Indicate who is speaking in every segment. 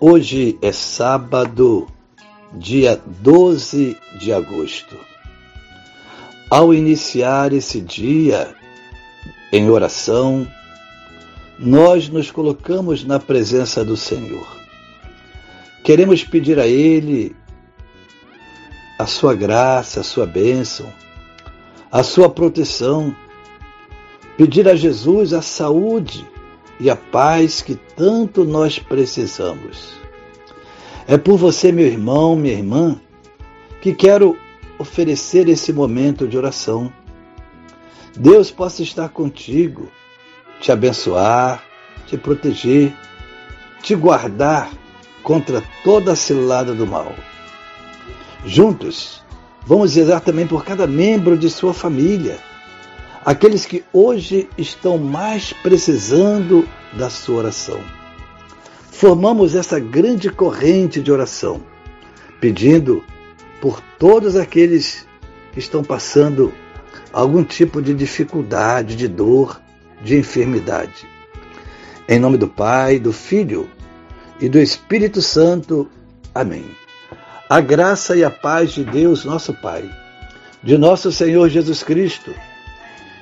Speaker 1: Hoje é sábado, dia 12 de agosto. Ao iniciar esse dia em oração, nós nos colocamos na presença do Senhor. Queremos pedir a Ele a sua graça, a sua bênção, a sua proteção, pedir a Jesus a saúde e a paz que tanto nós precisamos. É por você, meu irmão, minha irmã, que quero oferecer esse momento de oração. Deus possa estar contigo, te abençoar, te proteger, te guardar contra toda a cilada do mal. Juntos, vamos rezar também por cada membro de sua família aqueles que hoje estão mais precisando da sua oração. Formamos essa grande corrente de oração, pedindo por todos aqueles que estão passando algum tipo de dificuldade, de dor, de enfermidade. Em nome do Pai, do Filho e do Espírito Santo. Amém. A graça e a paz de Deus, nosso Pai, de nosso Senhor Jesus Cristo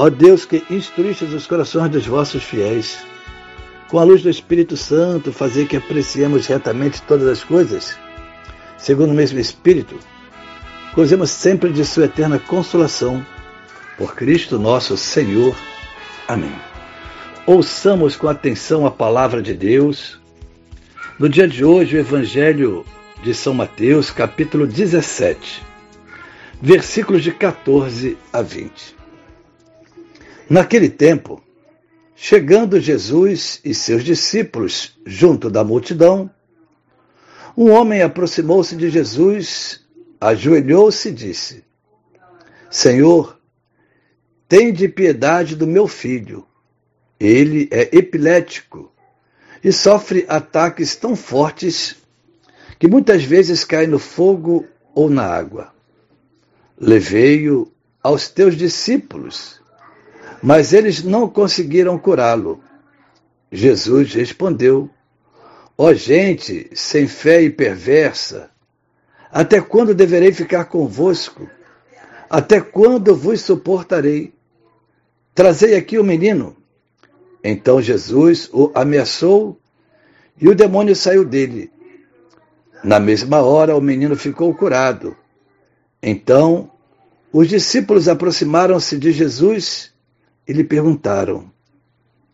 Speaker 1: Ó Deus que instruístes os corações dos vossos fiéis, com a luz do Espírito Santo, fazer que apreciemos retamente todas as coisas, segundo o mesmo Espírito, gozemos sempre de Sua eterna consolação. Por Cristo nosso Senhor. Amém. Ouçamos com atenção a palavra de Deus. No dia de hoje, o Evangelho de São Mateus, capítulo 17, versículos de 14 a 20. Naquele tempo, chegando Jesus e seus discípulos junto da multidão, um homem aproximou-se de Jesus, ajoelhou-se e disse: Senhor, tende piedade do meu filho. Ele é epilético e sofre ataques tão fortes que muitas vezes cai no fogo ou na água. Levei-o aos teus discípulos mas eles não conseguiram curá-lo. Jesus respondeu: Ó oh, gente sem fé e perversa, até quando deverei ficar convosco? Até quando vos suportarei? Trazei aqui o menino. Então Jesus o ameaçou e o demônio saiu dele. Na mesma hora, o menino ficou curado. Então, os discípulos aproximaram-se de Jesus e lhe perguntaram,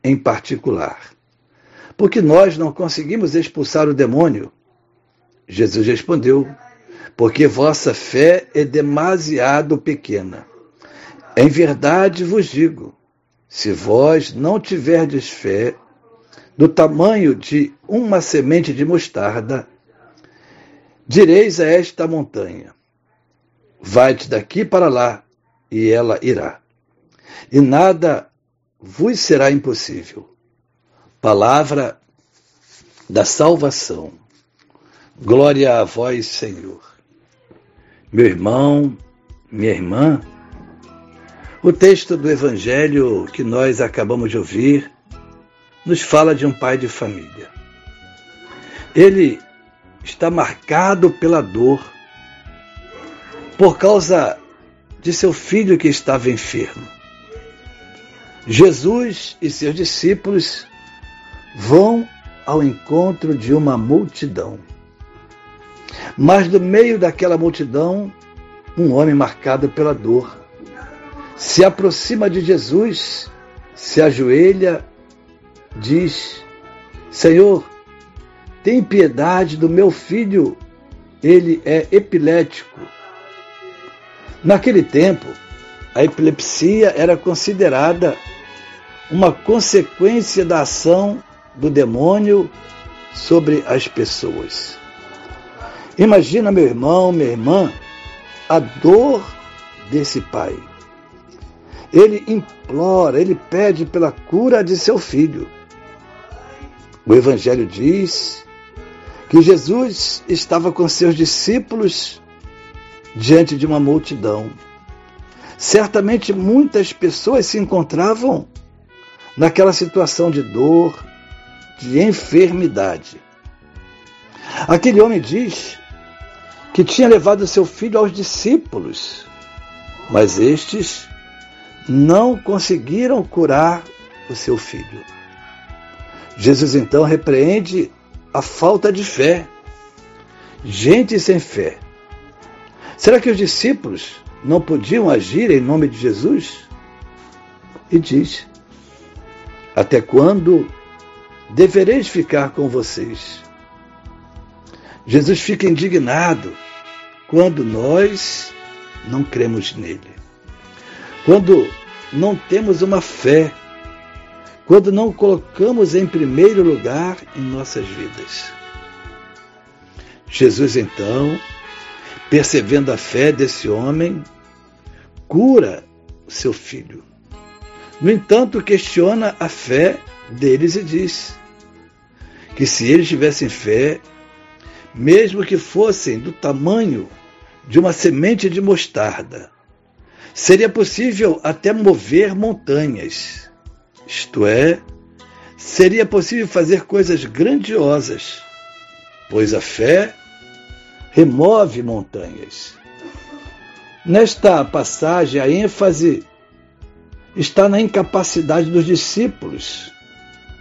Speaker 1: em particular, por que nós não conseguimos expulsar o demônio? Jesus respondeu, porque vossa fé é demasiado pequena. Em verdade vos digo, se vós não tiverdes fé do tamanho de uma semente de mostarda, direis a esta montanha: Vai-te daqui para lá, e ela irá e nada vos será impossível. Palavra da salvação. Glória a vós, Senhor. Meu irmão, minha irmã, o texto do Evangelho que nós acabamos de ouvir nos fala de um pai de família. Ele está marcado pela dor por causa de seu filho que estava enfermo. Jesus e seus discípulos vão ao encontro de uma multidão. Mas do meio daquela multidão, um homem marcado pela dor se aproxima de Jesus, se ajoelha, diz: Senhor, tem piedade do meu filho, ele é epilético. Naquele tempo, a epilepsia era considerada uma consequência da ação do demônio sobre as pessoas. Imagina, meu irmão, minha irmã, a dor desse pai. Ele implora, ele pede pela cura de seu filho. O Evangelho diz que Jesus estava com seus discípulos diante de uma multidão. Certamente muitas pessoas se encontravam naquela situação de dor, de enfermidade. Aquele homem diz que tinha levado seu filho aos discípulos, mas estes não conseguiram curar o seu filho. Jesus então repreende a falta de fé. Gente sem fé Será que os discípulos não podiam agir em nome de Jesus? E diz: Até quando devereis ficar com vocês? Jesus fica indignado quando nós não cremos nele. Quando não temos uma fé, quando não colocamos em primeiro lugar em nossas vidas. Jesus então percebendo a fé desse homem, cura seu filho. No entanto, questiona a fé deles e diz que se eles tivessem fé, mesmo que fossem do tamanho de uma semente de mostarda, seria possível até mover montanhas. Isto é, seria possível fazer coisas grandiosas, pois a fé remove montanhas. Nesta passagem, a ênfase está na incapacidade dos discípulos,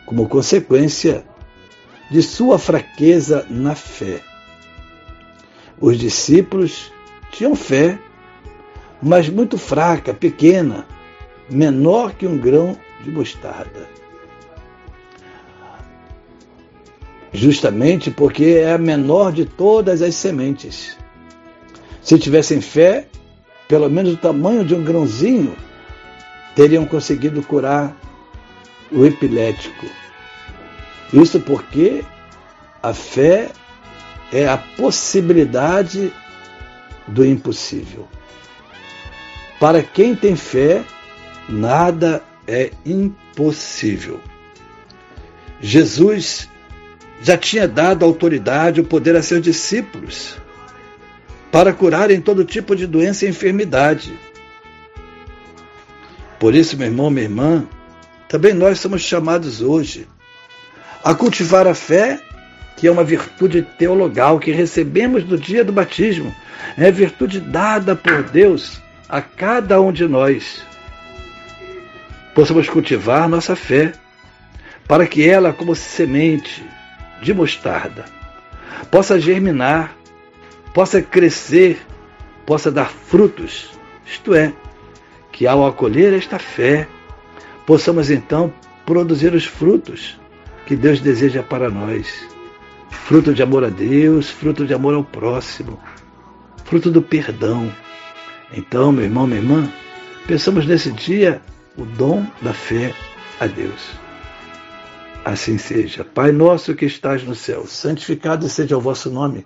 Speaker 1: como consequência de sua fraqueza na fé. Os discípulos tinham fé, mas muito fraca, pequena, menor que um grão de mostarda. justamente porque é a menor de todas as sementes. Se tivessem fé, pelo menos o tamanho de um grãozinho, teriam conseguido curar o epilético. Isso porque a fé é a possibilidade do impossível. Para quem tem fé, nada é impossível. Jesus já tinha dado autoridade o poder a seus discípulos para curarem todo tipo de doença e enfermidade. Por isso, meu irmão, minha irmã, também nós somos chamados hoje a cultivar a fé, que é uma virtude teologal que recebemos no dia do batismo. É virtude dada por Deus a cada um de nós. Possamos cultivar nossa fé, para que ela, como semente, de mostarda possa germinar, possa crescer, possa dar frutos, isto é, que ao acolher esta fé, possamos então produzir os frutos que Deus deseja para nós. Fruto de amor a Deus, fruto de amor ao próximo, fruto do perdão. Então, meu irmão, minha irmã, pensamos nesse dia o dom da fé a Deus. Assim seja. Pai nosso que estás no céu, santificado seja o vosso nome.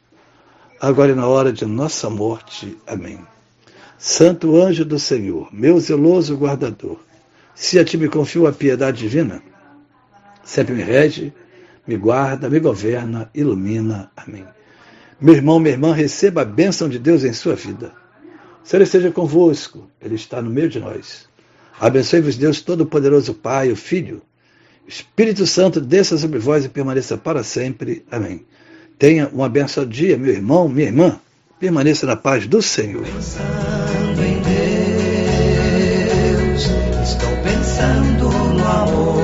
Speaker 1: agora e na hora de nossa morte. Amém. Santo anjo do Senhor, meu zeloso guardador, se a ti me confio a piedade divina, sempre me rege, me guarda, me governa, ilumina. Amém. Meu irmão, minha irmã, receba a bênção de Deus em sua vida. Se Ele esteja convosco, Ele está no meio de nós. Abençoe-vos, Deus Todo-Poderoso, Pai, o Filho, Espírito Santo, desça sobre vós e permaneça para sempre. Amém. Tenha um abençoado dia, meu irmão, minha irmã. Permaneça na paz do Senhor.
Speaker 2: Pensando em Deus, estou pensando no amor.